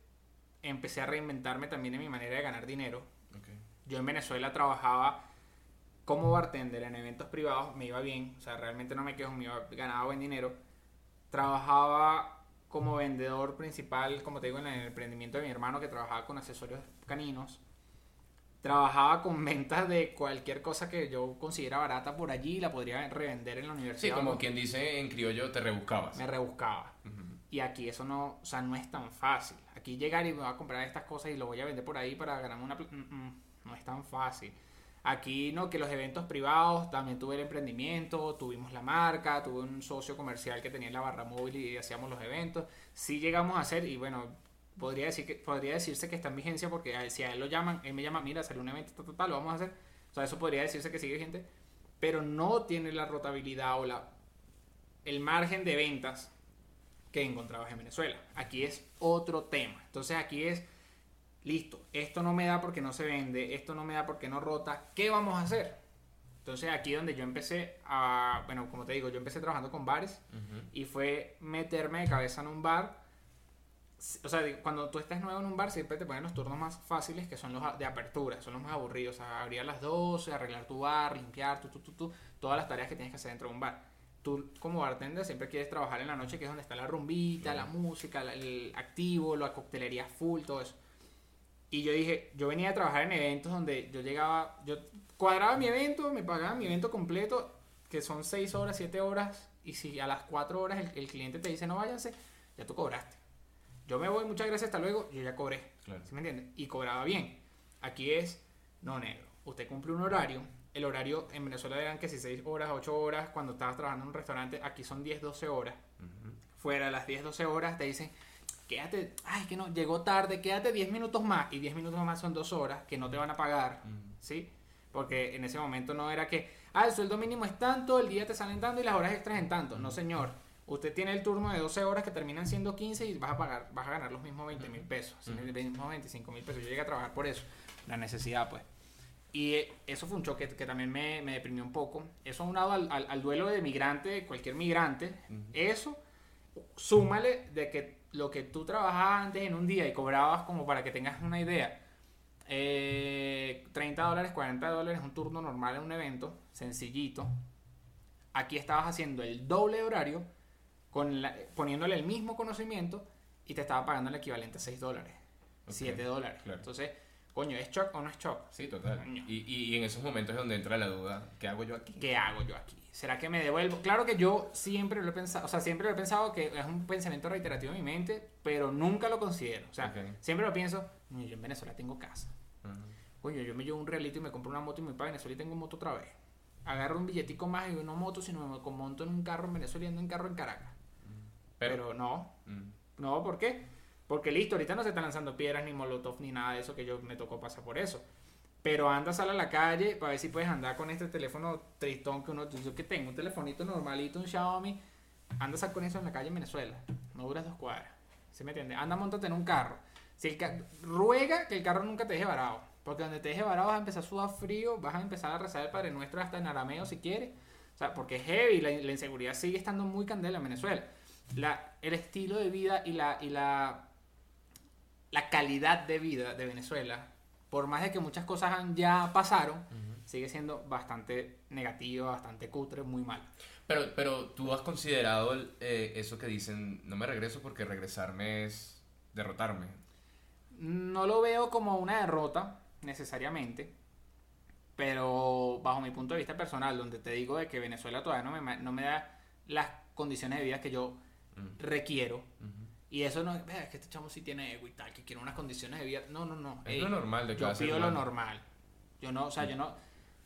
empecé a reinventarme también en mi manera de ganar dinero. Ok. Yo en Venezuela trabajaba como bartender en eventos privados, me iba bien, o sea, realmente no me quejo, me iba, ganaba buen dinero. Trabajaba como vendedor principal, como te digo, en el emprendimiento de mi hermano que trabajaba con accesorios caninos. Trabajaba con ventas de cualquier cosa que yo considera barata por allí, la podría revender en la Sí, universidad. como ¿no? quien dice en criollo, te rebuscabas. me rebuscaba. Y aquí eso no, o sea, no es tan fácil. Aquí llegar y me voy a comprar estas cosas y lo voy a vender por ahí para ganarme una... mm, mm, no es tan fácil. Aquí no, que los eventos privados, también tuve el emprendimiento, tuvimos la marca, tuve un socio comercial que tenía la barra móvil y hacíamos los eventos. Sí llegamos a hacer, y bueno, podría, decir que, podría decirse que está en vigencia porque si a él lo llaman, él me llama, mira, salió un evento, tal, tal, tal, lo vamos a hacer. O sea, eso podría decirse que sigue vigente, pero no tiene la rotabilidad o la, el margen de ventas que encontrabas en Venezuela. Aquí es otro tema. Entonces aquí es, listo, esto no me da porque no se vende, esto no me da porque no rota, ¿qué vamos a hacer? Entonces aquí donde yo empecé a, bueno, como te digo, yo empecé trabajando con bares y fue meterme de cabeza en un bar. O sea, cuando tú estás nuevo en un bar, siempre te ponen los turnos más fáciles, que son los de apertura, son los más aburridos. O sea, abrir a las 12, arreglar tu bar, limpiar, tú, tú, tú, tú, todas las tareas que tienes que hacer dentro de un bar. tú como bartender siempre quieres trabajar en la noche, que es donde está la rumbita, la música, el activo, la coctelería full, todo eso. Y yo dije, yo venía a trabajar en eventos donde yo llegaba, yo cuadraba mi evento, me pagaba mi evento completo, que son 6 horas, 7 horas, y si a las 4 horas el, cliente te dice no váyanse, ya tú cobraste. Yo me voy, muchas gracias, hasta luego, yo ya cobré. ¿Sí me entiendes? Y cobraba bien. Aquí es, no negro. Usted cumple un horario. El horario en Venezuela eran que si 6 horas, 8 horas, cuando estabas trabajando en un restaurante, aquí son 10, 12 horas. Fuera de las 10, 12 horas te dicen, quédate, ay, que no, llegó tarde, quédate 10 minutos más. Y 10 minutos más son 2 horas que no te van a pagar, ¿sí? Porque en ese momento no era que, ah, el sueldo mínimo es tanto, el día te salen tanto y las horas extras en tanto. No, señor. Usted tiene el turno de 12 horas que terminan siendo 15 y vas a pagar, vas a ganar los mismos 20 mil pesos, los mismos 25 mil pesos. Yo llegué a trabajar por eso, la necesidad, pues. Y eso fue un choque que también me, me deprimió un poco. Eso unado al, al, al, duelo de migrante, cualquier migrante, eso, súmale de que lo que tú trabajabas antes en un día y cobrabas como para que tengas una idea, eh, 30 dólares, 40 dólares, un turno normal en un evento, sencillito. Aquí estabas haciendo el doble de horario, con poniéndole el mismo conocimiento y te estaba pagando el equivalente a 6 dólares, 7 dólares. Entonces, coño, ¿es shock o no es shock? Sí, total. Y, y, en esos momentos es donde entra la duda, ¿qué hago yo aquí? ¿Qué hago yo aquí? ¿Será que me devuelvo? Claro que yo siempre lo he pensado, o sea, siempre lo he pensado que es un pensamiento reiterativo en mi mente, pero nunca lo considero. O sea, siempre lo pienso, yo en Venezuela tengo casa. Oye, yo me llevo un realito y me compro una moto y me pago en Venezuela y tengo moto otra vez. Agarro un billetico más y no moto, sino me monto en un carro en Venezuela y ando en carro en Caracas. Pero, no. No, ¿por qué? Porque listo, ahorita no se están lanzando piedras ni molotov ni nada de eso que yo me tocó pasar por eso. Pero anda, sal a la calle para ver si puedes andar con este teléfono tristón que uno, yo que tengo, un telefonito normalito, un Xiaomi. Anda, sal con eso en la calle en Venezuela. No duras dos cuadras. ¿Se me entiende? Anda, montate en un carro. Si el ruega que el carro nunca te deje varado. Porque donde te deje varado vas a empezar a sudar frío, vas a empezar a rezar el Padre Nuestro hasta en arameo si quieres. O sea, porque es heavy, la, la inseguridad sigue estando muy candela en Venezuela. La, el estilo de vida y la, y la, la calidad de vida de Venezuela por más de que muchas cosas ya pasaron, sigue siendo bastante negativa, bastante cutre, muy mal. Pero, pero tú has considerado eh, eso que dicen, no me regreso porque regresarme es derrotarme. No lo veo como una derrota, necesariamente, pero bajo mi punto de vista personal, donde te digo de que Venezuela todavía no me, no me da las condiciones de vida que yo requiero. Y eso no es, que este chamo sí tiene ego y tal, que quiere unas condiciones de vida. No, no, no. Es lo normal de Yo pido lo normal. Yo no, o sea, yo no.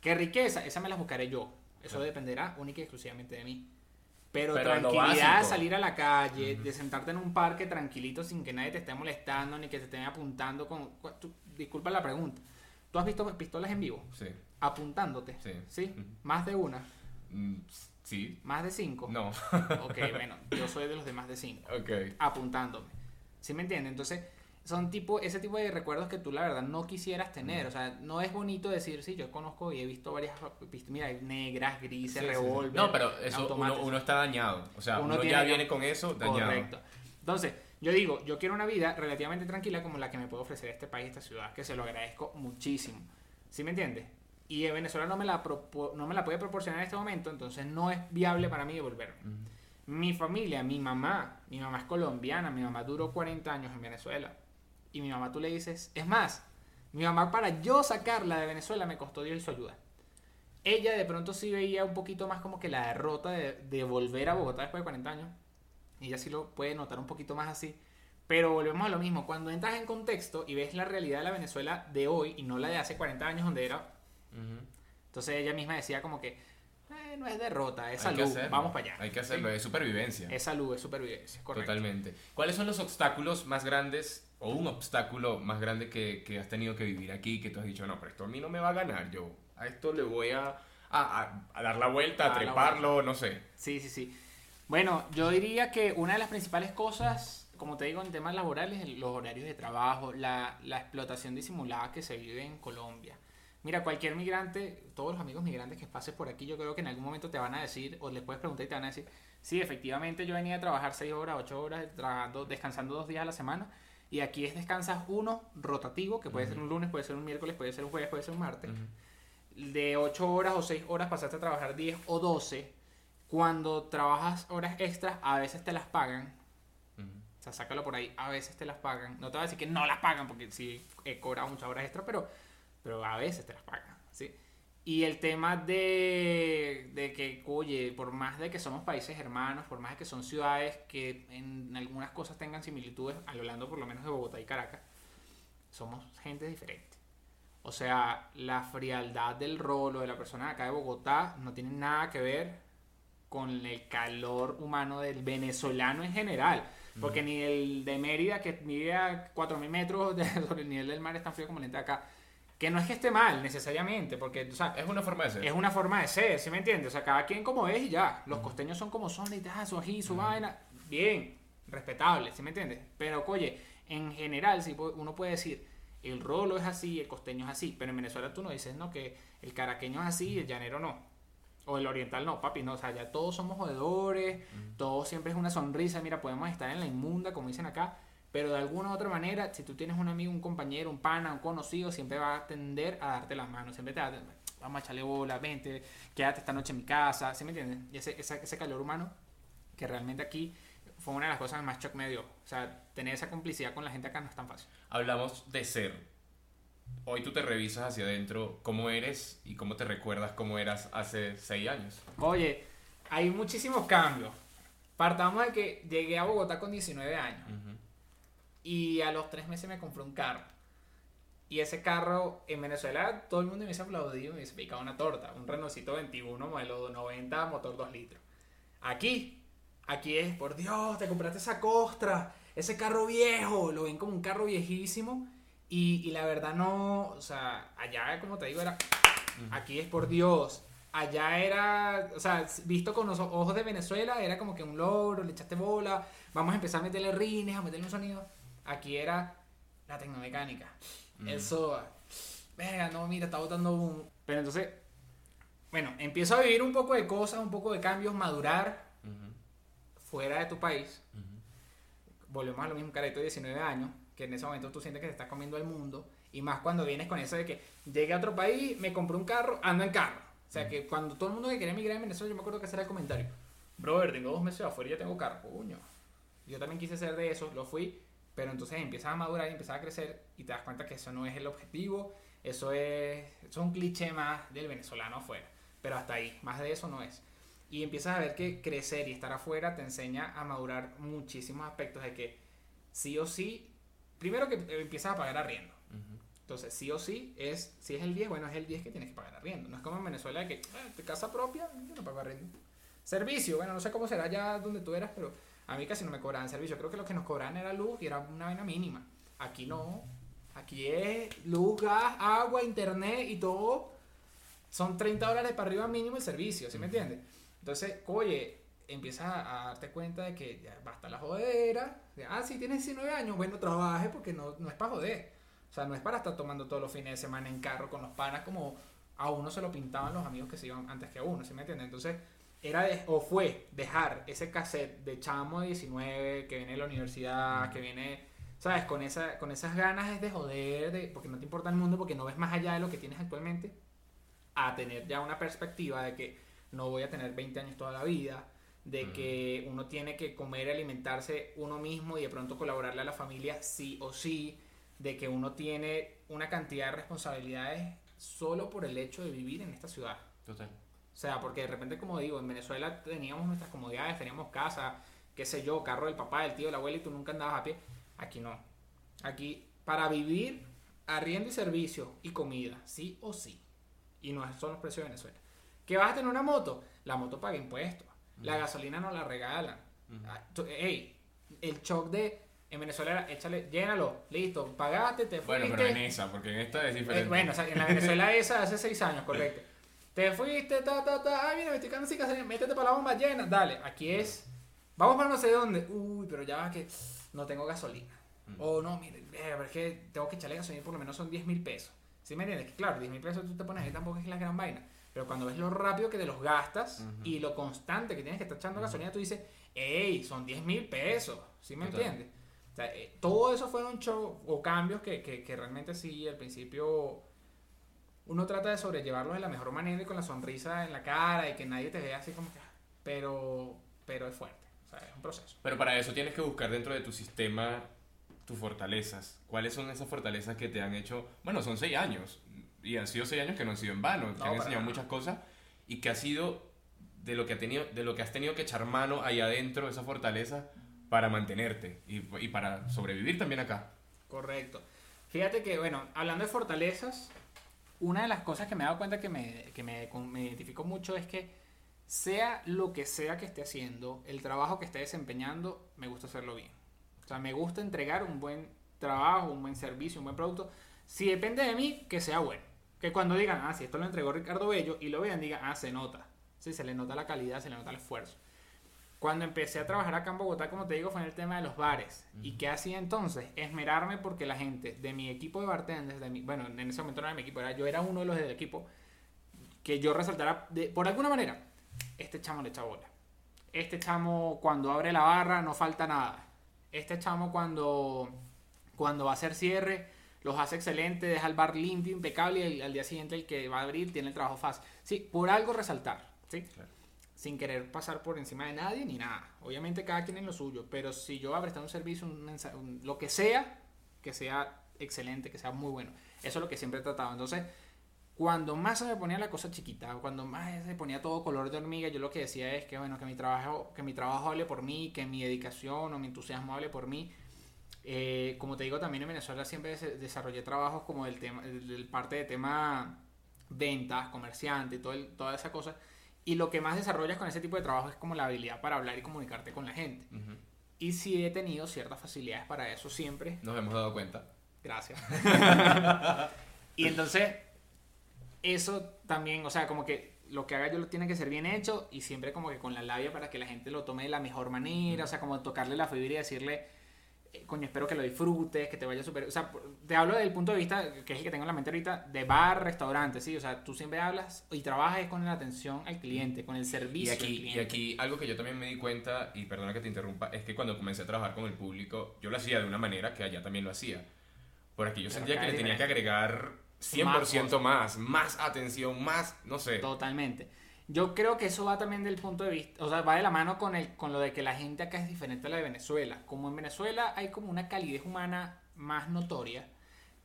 ¿Qué riqueza? Esa me la buscaré yo. Eso dependerá única y exclusivamente de mí. Pero, tranquilidad, salir a la calle, de sentarte en un parque tranquilito sin que nadie te esté molestando ni que te estén apuntando con... disculpa la pregunta. ¿Tú has visto pistolas en vivo? Sí. Apuntándote. Sí. ¿Sí? Más de una. Mm, Sí. ¿Más de 5? No. ok, bueno, yo soy de los de más de 5. Ok. Apuntándome. ¿Sí me entiendes? Entonces, son tipo, ese tipo de recuerdos que tú la verdad no quisieras tener. O sea, no es bonito decir, sí, yo conozco y he visto varias, mira, negras, grises, sí, revólver. No, pero eso uno, está dañado. O sea, uno, ya viene con eso dañado. Correcto. Entonces, yo digo, yo quiero una vida relativamente tranquila como la que me puede ofrecer este país, esta ciudad, que se lo agradezco muchísimo. ¿Sí me entiendes? Y en Venezuela no me, la no me la puede proporcionar en este momento, entonces no es viable para mí devolverme. Mi familia, mi mamá, mi mamá es colombiana, mi mamá duró 40 años en Venezuela. Y mi mamá tú le dices, es más, mi mamá para yo sacarla de Venezuela me costó Dios y su ayuda. Ella de pronto sí veía un poquito más como que la derrota de, de volver a Bogotá después de 40 años. Ella sí lo puede notar un poquito más así. Pero volvemos a lo mismo, cuando entras en contexto y ves la realidad de la Venezuela de hoy y no la de hace 40 años donde era entonces ella misma decía como que eh, no es derrota, es salud, vamos para allá. Hay que hacerlo, es supervivencia. Es salud, es supervivencia, correcto. Totalmente. ¿Cuáles son los obstáculos más grandes o un obstáculo más grande que, que, has tenido que vivir aquí que tú has dicho, no, pero esto a mí no me va a ganar, yo a esto le voy a, a, a dar la vuelta, a, treparlo, no sé. Sí, sí, sí. Bueno, yo diría que una de las principales cosas, como te digo, en temas laborales, los horarios de trabajo, la, la explotación disimulada que se vive en Colombia. Mira, cualquier migrante, todos los amigos migrantes que pases por aquí, yo creo que en algún momento te van a decir, o les puedes preguntar y te van a decir, sí, efectivamente yo venía a trabajar 6 horas, 8 horas, trabajando, descansando dos días a la semana, y aquí es descansas uno rotativo, que puede ser un lunes, puede ser un miércoles, puede ser un jueves, puede ser un martes. De 8 horas o 6 horas pasaste a trabajar 10 o 12, Cuando trabajas horas extras, a veces te las pagan. O sea, sácalo por ahí, a veces te las pagan. No te voy a decir que no las pagan, porque sí he cobrado muchas horas extras, pero, pero a veces te las pagan, ¿sí? Y el tema de, de que, oye, por más de que somos países hermanos, por más de que son ciudades que en algunas cosas tengan similitudes, hablando por lo menos de Bogotá y Caracas, somos gente diferente. O sea, la frialdad del rolo de la persona de acá de Bogotá no tiene nada que ver con el calor humano del venezolano en general. Porque ni el de Mérida, que mide a 4.000 metros sobre el nivel del mar, es tan frío como el de acá. Que no es que esté mal necesariamente, porque o sea, Es una forma de ser. es una forma de ser, ¿sí me entiendes? O sea, cada quien como es y ya. Los costeños son como son y tal, su ají, su vaina. Bien, respetable, ¿sí me entiendes? Pero, oye, en general, si uno puede decir, el rolo es así, el costeño es así, pero en Venezuela tú no dices, no, que el caraqueño es así y el llanero no. O el oriental no, papi, no, o sea, ya todos somos jodedores, todos siempre es una sonrisa, mira, podemos estar en la inmunda, como dicen acá, pero de alguna u otra manera, si tú tienes un amigo, un compañero, un pana, un conocido, siempre va a tender a darte las manos, siempre te va a vamos a echarle bola, vente, quédate esta noche en mi casa, ¿sí me entiendes? Y ese, ese, ese calor humano, que realmente aquí fue una de las cosas más shock me dio. O sea, tener esa complicidad con la gente acá no es tan fácil. Hablamos de ser. Hoy tú te revisas hacia adentro cómo eres y cómo te recuerdas cómo eras hace seis años. Oye, hay muchísimos cambios. Partamos de que llegué a Bogotá con 19 años y a los tres meses me compré un carro. Y ese carro en Venezuela todo el mundo me hubiese aplaudido, me hubiese picado una torta. Un Renaultito 21 modelo 90, motor 2 litros. Aquí, aquí es, por Dios, te compraste esa costra, ese carro viejo, lo ven como un carro viejísimo. Y, y la verdad no, o sea, allá como te digo era, aquí es por Dios. Allá era, o sea, visto con los ojos de Venezuela, era como que un logro, le echaste bola, vamos a empezar a meterle rines, a meterle un sonido. Aquí era la tecnomecánica. Eso, venga, no, mira, está botando un... Pero entonces, bueno, empiezo a vivir un poco de cosas, un poco de cambios, madurar fuera de tu país. Volvemos a lo mismo, carito de 19 años, que en ese momento tú sientes que te estás comiendo el mundo. Y más cuando vienes con eso de que llegué a otro país, me compré un carro, ando en carro. O sea, que cuando todo el mundo que quería emigrar en Venezuela, yo me acuerdo que era el comentario. Brother, tengo dos meses afuera y ya tengo carro. Coño. Yo también quise ser de eso, lo fui. Pero entonces empiezas a madurar y empiezas a crecer y te das cuenta que eso no es el objetivo. Eso es, eso es un cliché más del venezolano afuera. Pero hasta ahí, más de eso no es. Y empiezas a ver que crecer y estar afuera te enseña a madurar muchísimos aspectos de que sí o sí, primero que empiezas a pagar arriendo. Entonces, sí o sí, es, si es el 10, bueno, es el 10 que tienes que pagar arriendo. No es como en Venezuela que, ah, de casa propia, yo no pago arriendo. Servicio, bueno, no sé cómo será allá donde tú eras, pero a mí casi no me cobraban servicio. Creo que lo que nos cobraban era luz y era una vaina mínima. Aquí no. Aquí es luz, gas, agua, internet y todo. Son 30 dólares para arriba mínimo el servicio, ¿sí me entiendes? Entonces, oye, empiezas a, darte cuenta de que ya basta la jodera. De, ah, sí, tienes 19 años, bueno, trabaje porque no, no es para joder. O sea, no es para estar tomando todos los fines de semana en carro con los panas como a uno se lo pintaban los amigos que se iban antes que a uno, ¿sí me entiendes? Entonces, era de- o fue dejar ese cassette de chamo de 19 que viene de la universidad, que viene, ¿sabes? Con, esa, con esas ganas de joder, de, porque no te importa el mundo, porque no ves más allá de lo que tienes actualmente, a tener ya una perspectiva de que no voy a tener 20 años toda la vida, de que uno tiene que comer y alimentarse uno mismo y de pronto colaborarle a la familia sí o sí, de que uno tiene una cantidad de responsabilidades solo por el hecho de vivir en esta ciudad. Total. O sea, porque de repente, como digo, en Venezuela teníamos nuestras comodidades, teníamos casa, qué sé yo, carro del papá, del tío, del abuelo y tú nunca andabas a pie. Aquí no. Aquí, para vivir, arriendo y servicio y comida, sí o sí. Y no son los precios de Venezuela. ¿Que vas a tener una moto? La moto paga impuestos. La gasolina no la regalan. Tú- Ey, el shock de. En Venezuela era, échale, llénalo, listo, pagaste, te fuiste. Bueno, pero en esa, porque en esta es Eh, diferente. bueno, o sea, en la Venezuela esa hace seis años, correcto. Te fuiste, ta, ta, ta, ay, mira, me estoy quedando sin gasolina, métete para la bomba llena, dale, aquí es, vamos para no sé dónde, uy, pero ya va que no tengo gasolina. Mm. O no, mire, pero es que tengo que echarle gasolina, por lo menos son 10 mil pesos. ¿Sí me entiendes? Que claro, 10 mil pesos tú te pones ahí, tampoco es la gran vaina. Pero cuando ves lo rápido que te los gastas y lo constante que tienes que estar echando gasolina, tú dices, hey, son 10 mil pesos. ¿Sí me Total. entiendes? O sea, eh, todo eso fueron show o cambios que, que, que realmente sí, al principio uno trata de sobrellevarlos de la mejor manera y con la sonrisa en la cara y que nadie te vea así como que... pero, pero es fuerte. O sea, es un proceso. Pero para eso tienes que buscar dentro de tu sistema tus fortalezas. ¿Cuáles son esas fortalezas que te han hecho? Bueno, son seis años. Y han sido seis años que no han sido en vano. Te han enseñado muchas cosas. Y que ha sido de lo que, ha tenido, de lo que has tenido que echar mano ahí adentro, esa fortaleza, para mantenerte y, y para sobrevivir también acá. Correcto. Fíjate que, bueno, hablando de fortalezas, una de las cosas que me he dado cuenta que me, que me, identifico mucho es que sea lo que sea que esté haciendo, el trabajo que esté desempeñando, me gusta hacerlo bien. O sea, me gusta entregar un buen trabajo, un buen servicio, un buen producto. Si depende de mí, que sea bueno. Que cuando digan, ah, si esto lo entregó Ricardo Bello y lo vean, digan, ah, se nota. Sí, se le nota la calidad, se le nota el esfuerzo. Cuando empecé a trabajar acá en Bogotá, como te digo, fue en el tema de los bares. ¿Y qué hacía entonces? Esmerarme porque la gente de mi equipo de bartenders, de mi, bueno, en ese momento no era mi equipo, era, yo era uno de los del equipo, que yo resaltara, de, por alguna manera, este chamo le echa bola. Este chamo cuando abre la barra no falta nada este chamo cuando, cuando va a hacer cierre, los hace excelente, deja el bar limpio, impecable y al día siguiente el que va a abrir tiene el trabajo fácil. Sí, por algo resaltar, ¿sí? Sin querer pasar por encima de nadie ni nada. Obviamente cada quien en lo suyo, pero si yo voy a prestar un servicio, lo que sea, que sea excelente, que sea muy bueno. Eso es lo que siempre he tratado. Entonces, cuando más se me ponía la cosa chiquita, cuando más se ponía todo color de hormiga, yo lo que decía es que bueno, que mi trabajo, que mi trabajo hable por mí, que mi dedicación o mi entusiasmo hable por mí. Eh, como te digo, también en Venezuela siempre desarrollé trabajos como el tema, el, parte de tema ventas, comerciante todo toda esa cosa. Y lo que más desarrollas con ese tipo de trabajo es como la habilidad para hablar y comunicarte con la gente. Y sí he tenido ciertas facilidades para eso siempre. Nos hemos dado cuenta. Gracias. y entonces eso también, o sea, como que lo que haga yo lo tiene que ser bien hecho y siempre como que con la labia para que la gente lo tome de la mejor manera, o sea, como tocarle la fibra y decirle, coño, espero que lo disfrutes, que te vaya súper... O sea, te hablo desde el punto de vista, que es el que tengo en la mente ahorita, de bar, restaurante, ¿sí? O sea, tú siempre hablas y trabajas con la atención al cliente, con el servicio. Y aquí, y aquí algo que yo también me di cuenta, y perdona que te interrumpa, es que cuando comencé a trabajar con el público, yo lo hacía de una manera que allá también lo hacía. Por aquí yo sentía que le tenía que agregar 100% más, más, atención, más, no sé. Totalmente. Yo creo que eso va también del punto de vista, o sea, va de la mano con, el, con lo de que la gente acá es diferente a la de Venezuela. Como en Venezuela hay como una calidez humana más notoria,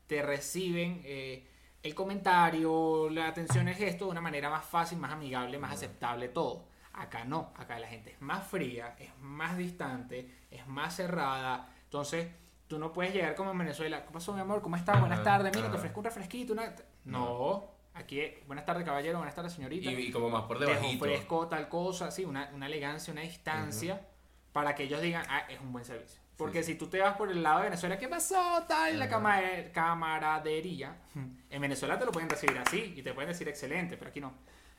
te reciben eh, el comentario, la atención, el gesto de una manera más fácil, más amigable, más aceptable, todo. Acá no, acá la gente es más fría, es más distante, es más cerrada. Entonces, Tú no puedes llegar como en Venezuela. ¿Qué pasó, mi amor? ¿Cómo estás? Buenas tardes. Mira, te ofrezco un refresquito. No. Aquí, buenas tardes, caballero. Buenas tardes, señorita. Y, como más por debajo. Ofrezco tal cosa. Sí, una, una elegancia, una distancia. Para que ellos digan, ah, es un buen servicio. Porque si tú te vas por el lado de Venezuela, ¿qué pasó? Tal, la camaradería. En Venezuela te lo pueden recibir así y te pueden decir excelente, pero aquí no.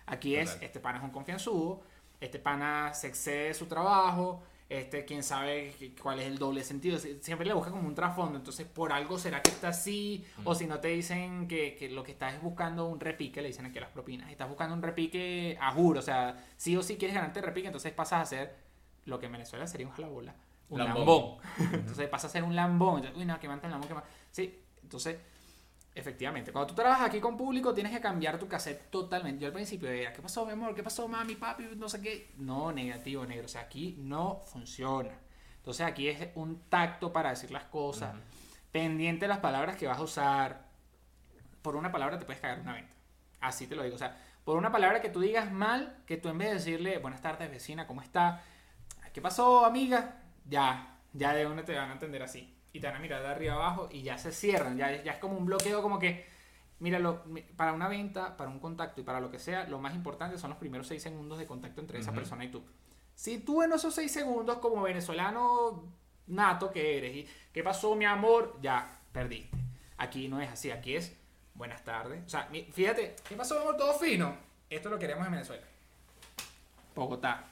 Aquí es, este pana es un confianzudo, este pana se excede de su trabajo, este, quién sabe cuál es el doble sentido. Siempre le busca como un trasfondo. Entonces, por algo será que está así. O si no te dicen que, lo que estás es buscando un repique, le dicen aquí las propinas. Estás buscando un repique a juro. O sea, sí o sí quieres ganarte repique, entonces pasas a ser lo que en Venezuela sería un jalabola. Un lambón. entonces pasas a ser un lambón. uy, no, que manta el lambón, que Sí, entonces Efectivamente, cuando tú trabajas aquí con público tienes que cambiar tu cassette totalmente. Yo al principio era, ¿qué pasó, mi amor? ¿Qué pasó, mami, papi? No sé qué. No, negativo, negro. O sea, aquí no funciona. Entonces aquí es un tacto para decir las cosas. Pendiente de las palabras que vas a usar. Por una palabra te puedes cagar una venta. Así te lo digo. O sea, por una palabra que tú digas mal, que tú en vez de decirle, buenas tardes, vecina, ¿cómo está? ¿Qué pasó, amiga? Ya, ya de uno te van a entender así y te van a mirar de arriba abajo y ya se cierran, ya, ya es como un bloqueo como que, míralo, para una venta, para un contacto y para lo que sea, lo más importante son los primeros seis segundos de contacto entre esa persona y tú. Si tú en esos seis segundos como venezolano nato que eres y ¿qué pasó mi amor? Ya, perdiste. Aquí no es así, aquí es buenas tardes. O sea, fíjate, ¿qué pasó mi amor? Todo fino. Esto lo queremos en Venezuela. Bogotá.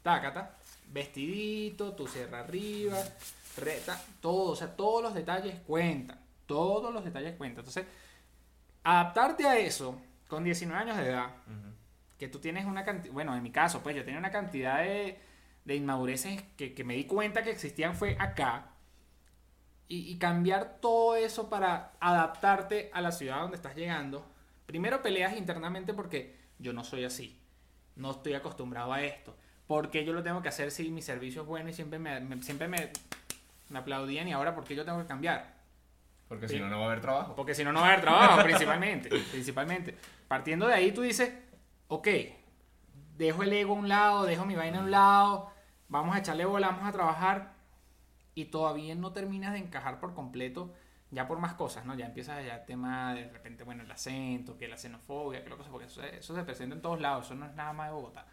Tácata. Vestidito, tu cierra arriba reta, todo, o sea, todos los detalles cuentan, todos los detalles cuentan. Entonces, adaptarte a eso con 19 años de edad, que tú tienes una cantidad, bueno, en mi caso, pues yo tenía una cantidad de, de inmadureces que, que, me di cuenta que existían fue acá, y, y cambiar todo eso para adaptarte a la ciudad donde estás llegando. Primero peleas internamente porque yo no soy así, no estoy acostumbrado a esto ¿por qué yo lo tengo que hacer si mi servicio es bueno y siempre me, me- siempre me, me aplaudían y ahora por qué yo tengo que cambiar? Porque si no, no va a haber trabajo. Porque si no, no va a haber trabajo, principalmente. principalmente. Partiendo de ahí, tú dices, ok, dejo el ego a un lado, dejo mi vaina a un lado, vamos a echarle bola, vamos a trabajar, y todavía no terminas de encajar por completo, ya por más cosas, ¿no? Ya empiezas ya el tema de repente, bueno, el acento, que la xenofobia, que lo que sea, porque eso, eso se presenta en todos lados, eso no es nada más de Bogotá.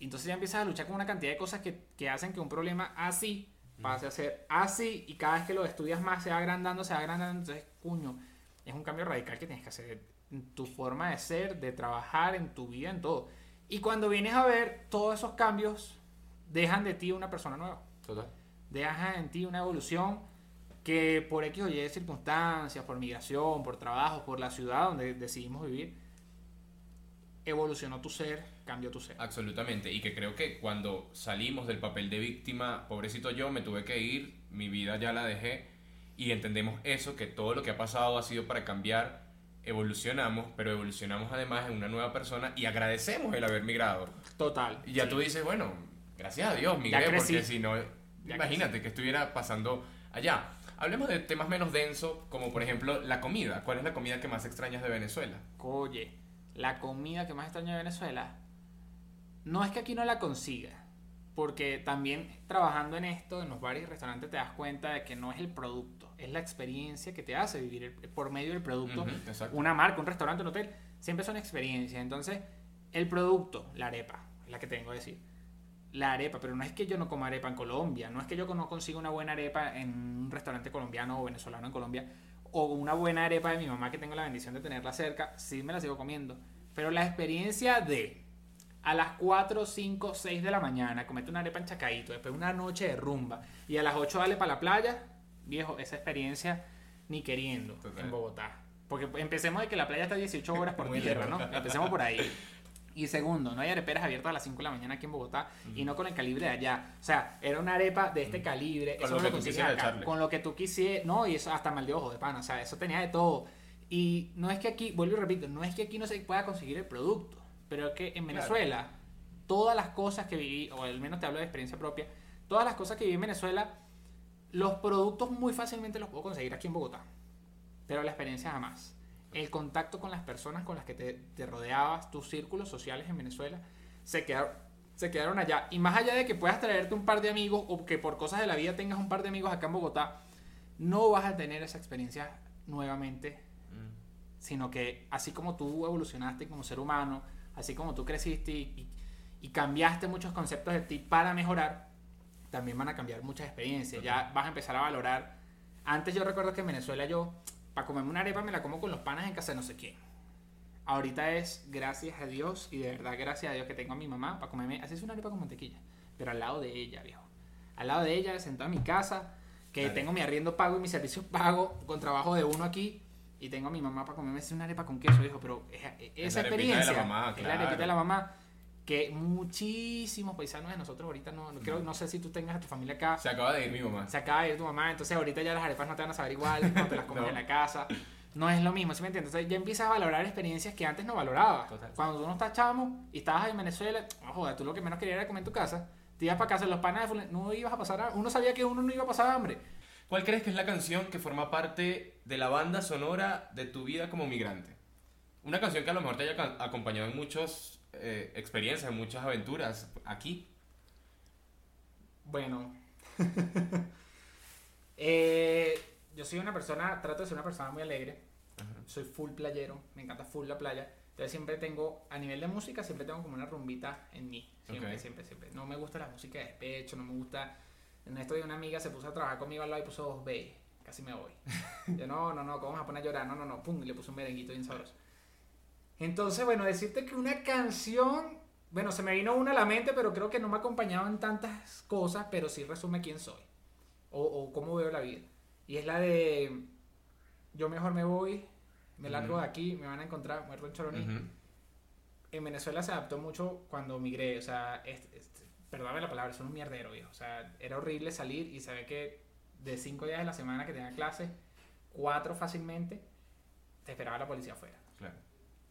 Entonces ya empiezas a luchar con una cantidad de cosas que, que hacen que un problema así pase a ser así y cada vez que lo estudias más se va agrandando, se va agrandando, entonces, cuño, es un cambio radical que tienes que hacer en tu forma de ser, de trabajar, en tu vida, en todo. Y cuando vienes a ver, todos esos cambios dejan de ti una persona nueva, Total. dejan en ti una evolución que por X o Y circunstancias, por migración, por trabajo, por la ciudad donde decidimos vivir, evolucionó tu ser, cambió tu ser. Absolutamente. Y que creo que cuando salimos del papel de víctima, pobrecito yo, me tuve que ir, mi vida ya la dejé. Y entendemos eso, que todo lo que ha pasado ha sido para cambiar. Evolucionamos, pero evolucionamos además en una nueva persona y agradecemos el haber migrado. Total. Y ya sí. tú dices, bueno, gracias a Dios, migré, porque si no, Ya imagínate que estuviera pasando allá. Hablemos de temas menos densos, como por ejemplo la comida. ¿Cuál es la comida que más extrañas de Venezuela? Oye, la comida que más extraño de Venezuela no es que aquí no la consiga, porque también trabajando en esto, en los bares y restaurantes, te das cuenta de que no es el producto, es la experiencia que te hace vivir el- por medio del producto. Una marca, un restaurante, un hotel, siempre son experiencias. Entonces, el producto, la arepa, es la que tengo que decir. La arepa, pero no es que yo no coma arepa en Colombia, no es que yo no consiga una buena arepa en un restaurante colombiano o venezolano en Colombia, o una buena arepa de mi mamá que tengo la bendición de tenerla cerca, sí me la sigo comiendo. Pero la experiencia de a las 4, 5, 6 de la mañana, comete una arepa en Chacaíto, después una noche de rumba, y a las 8 dale para la playa, viejo, esa experiencia ni queriendo Total. en Bogotá. Porque empecemos de que la playa está 18 horas por tierra, ¿no? Empecemos por ahí. Y segundo, no hay areperas abiertas a las 5 de la mañana aquí en Bogotá y no con el calibre de allá. O sea, era una arepa de este calibre, Con eso lo que lo tú consigues quisieras acá. echarle. Con lo que tú quisieras, no, y eso hasta mal de ojo, de pana, o sea, eso tenía de todo. Y no es que aquí, vuelvo y repito, no es que aquí no se pueda conseguir el producto, pero es que en Venezuela, todas las cosas que viví, o al menos te hablo de experiencia propia, todas las cosas que viví en Venezuela, los productos muy fácilmente los puedo conseguir aquí en Bogotá, pero la experiencia jamás. El contacto con las personas con las que te, te rodeabas, tus círculos sociales en Venezuela, se quedaron, se quedaron allá. Y más allá de que puedas traerte un par de amigos o que por cosas de la vida tengas un par de amigos acá en Bogotá, no vas a tener esa experiencia nuevamente sino que así como tú evolucionaste como ser humano, así como tú creciste y, y- y cambiaste muchos conceptos de ti para mejorar, también van a cambiar muchas experiencias. Ya vas a empezar a valorar. Antes yo recuerdo que en Venezuela yo, para comerme una arepa, me la como con los panas en casa de no sé quién. Ahorita es gracias a Dios y de verdad gracias a Dios que tengo a mi mamá para comerme, así es una arepa con mantequilla, pero al lado de ella, viejo. Al lado de ella, sentado en mi casa, que Dale. tengo mi arriendo pago y mi servicio pago con trabajo de uno aquí y tengo a mi mamá para comerme así una arepa con queso, viejo, pero es- es- Es esa la arepita de la experiencia, mamá, es la claro. arepita de la mamá que muchísimos paisanos de nosotros ahorita no, no creo, no sé si tú tengas a tu familia acá, Se acaba de ir mi mamá. se acaba de ir tu mamá, entonces ahorita ya las arepas no te van a saber igual, no te las comes No. en la casa. No es lo mismo, ¿sí me entiendes? Entonces ya empiezas a valorar experiencias que antes no valorabas. Total. Cuando tú no estás chamo y estabas en Venezuela, no joda, tú lo que menos querías era comer en tu casa. Te ibas para casa, los panas de fulano, no ibas a pasar, a- uno sabía que uno no iba a pasar hambre. ¿Cuál crees que es la canción que forma parte de la banda sonora de tu vida como migrante? Una canción que a lo mejor te haya acompañado en muchas eh, experiencias, en muchas aventuras aquí. Bueno. Eh, yo soy una persona, trato de ser una persona muy alegre. Soy full playero, me encanta full la playa. Entonces siempre tengo, a nivel de música, siempre tengo como una rumbita en mí. Siempre, siempre, siempre. No me gusta la música de despecho, no me gusta... En esto de una amiga se puso a trabajar conmigo al lado y puso dos B. Casi me voy. Yo no, no, no, ¿cómo vamos a poner a llorar? No, no, no, pum, y le puso un merenguito bien sabroso. Entonces, bueno, decirte que una canción, bueno, se me vino una a la mente, pero creo que no me acompañaba en tantas cosas, pero sí resume quién soy o, o cómo veo la vida. Y es la de yo mejor me voy, me largo de aquí, me van a encontrar muerto en Choroní. En Venezuela se adaptó mucho cuando migré, o sea, es- es- perdóname la palabra, es un mierdero, viejo. O sea, era horrible salir y saber que de cinco días de la semana que tenía clases, cuatro fácilmente, te esperaba la policía afuera.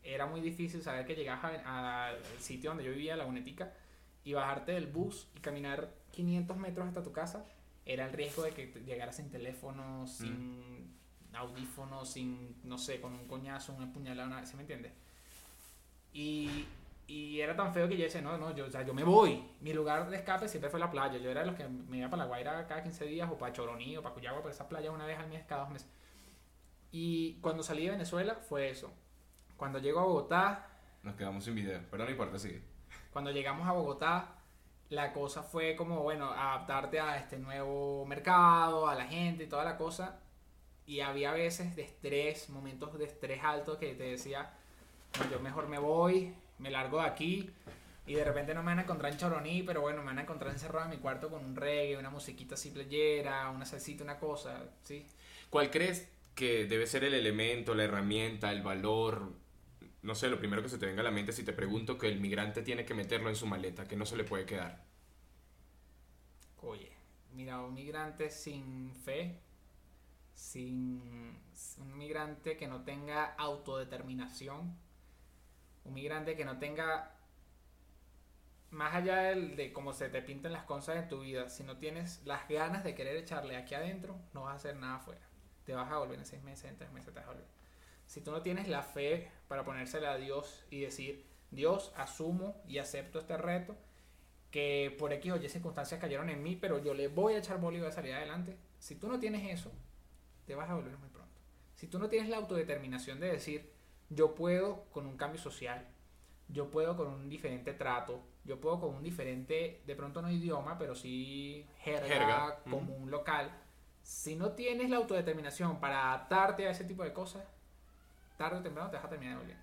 Era muy difícil saber que llegabas al sitio donde yo vivía, la Unetica, y bajarte del bus y caminar 500 metros hasta tu casa, era el riesgo de que llegaras sin teléfono, sin audífonos, sin, no sé, con un coñazo, una puñalada, ¿se me entiende? Y, y era tan feo que yo decía, no, no, yo, o sea, yo me voy. Mi lugar de escape siempre fue la playa. Yo era de los que me iba para La Guaira cada 15 días, o para Choroní, o para Cuyagua, por esa playa una vez al mes, cada dos meses. Y cuando salí de Venezuela fue eso. Cuando llego a Bogotá... Nos quedamos sin video, pero no importa, sigue. Cuando llegamos a Bogotá, la cosa fue como, bueno, adaptarte a este nuevo mercado, a la gente y toda la cosa. Y había veces de estrés, momentos de estrés alto que te decía, yo mejor me voy, me largo de aquí. Y de repente no me van a encontrar en Choroní, pero bueno, me van a encontrar encerrado en mi cuarto con un reggae, una musiquita así playera, una salsita, una cosa, ¿sí? ¿Cuál crees que debe ser el elemento, la herramienta, el valor, no sé, lo primero que se te venga a la mente si te pregunto que el migrante tiene que meterlo en su maleta, que no se le puede quedar? Oye, mira, un migrante sin fe, sin un migrante que no tenga autodeterminación, un migrante que no tenga más allá de, cómo se te pinten las cosas en tu vida, si no tienes las ganas de querer echarle aquí adentro, no vas a hacer nada afuera. Te vas a volver en seis meses, en tres meses te vas a volver. Si tú no tienes la fe para ponérsela a Dios y decir, Dios, asumo y acepto este reto, que por X o Y circunstancias cayeron en mí, pero yo le voy a echar boli y voy a salir adelante. Si tú no tienes eso, te vas a volver muy pronto. Si tú no tienes la autodeterminación de decir, yo puedo con un cambio social, yo puedo con un diferente trato, yo puedo con un diferente, de pronto no idioma, pero sí jerga, como un local. Si no tienes la autodeterminación para adaptarte a ese tipo de cosas, tarde o temprano te vas a terminar de.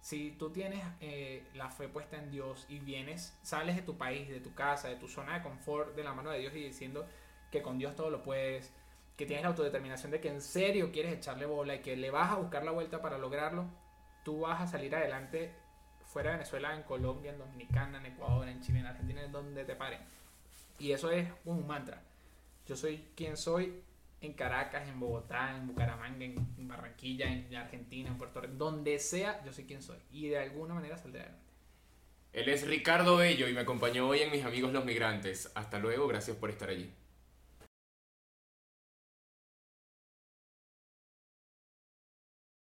Si tú tienes eh, la fe puesta en Dios y vienes, sales de tu país, de tu casa, de tu zona de confort, de la mano de Dios y diciendo que con Dios todo lo puedes, que tienes la autodeterminación de que en serio quieres echarle bola y que le vas a buscar la vuelta para lograrlo, tú vas a salir adelante fuera de Venezuela, en Colombia, en Dominicana, en Ecuador, en Chile, en Argentina, en donde te paren. Y eso es un mantra. Yo soy quien soy en Caracas, en Bogotá, en Bucaramanga, en Barranquilla, en Argentina, en Puerto Rico, donde sea, yo soy quien soy. Y de alguna manera saldré adelante. Él es Ricardo Bello y me acompañó hoy en Mis Amigos los Migrantes. Hasta luego, gracias por estar allí.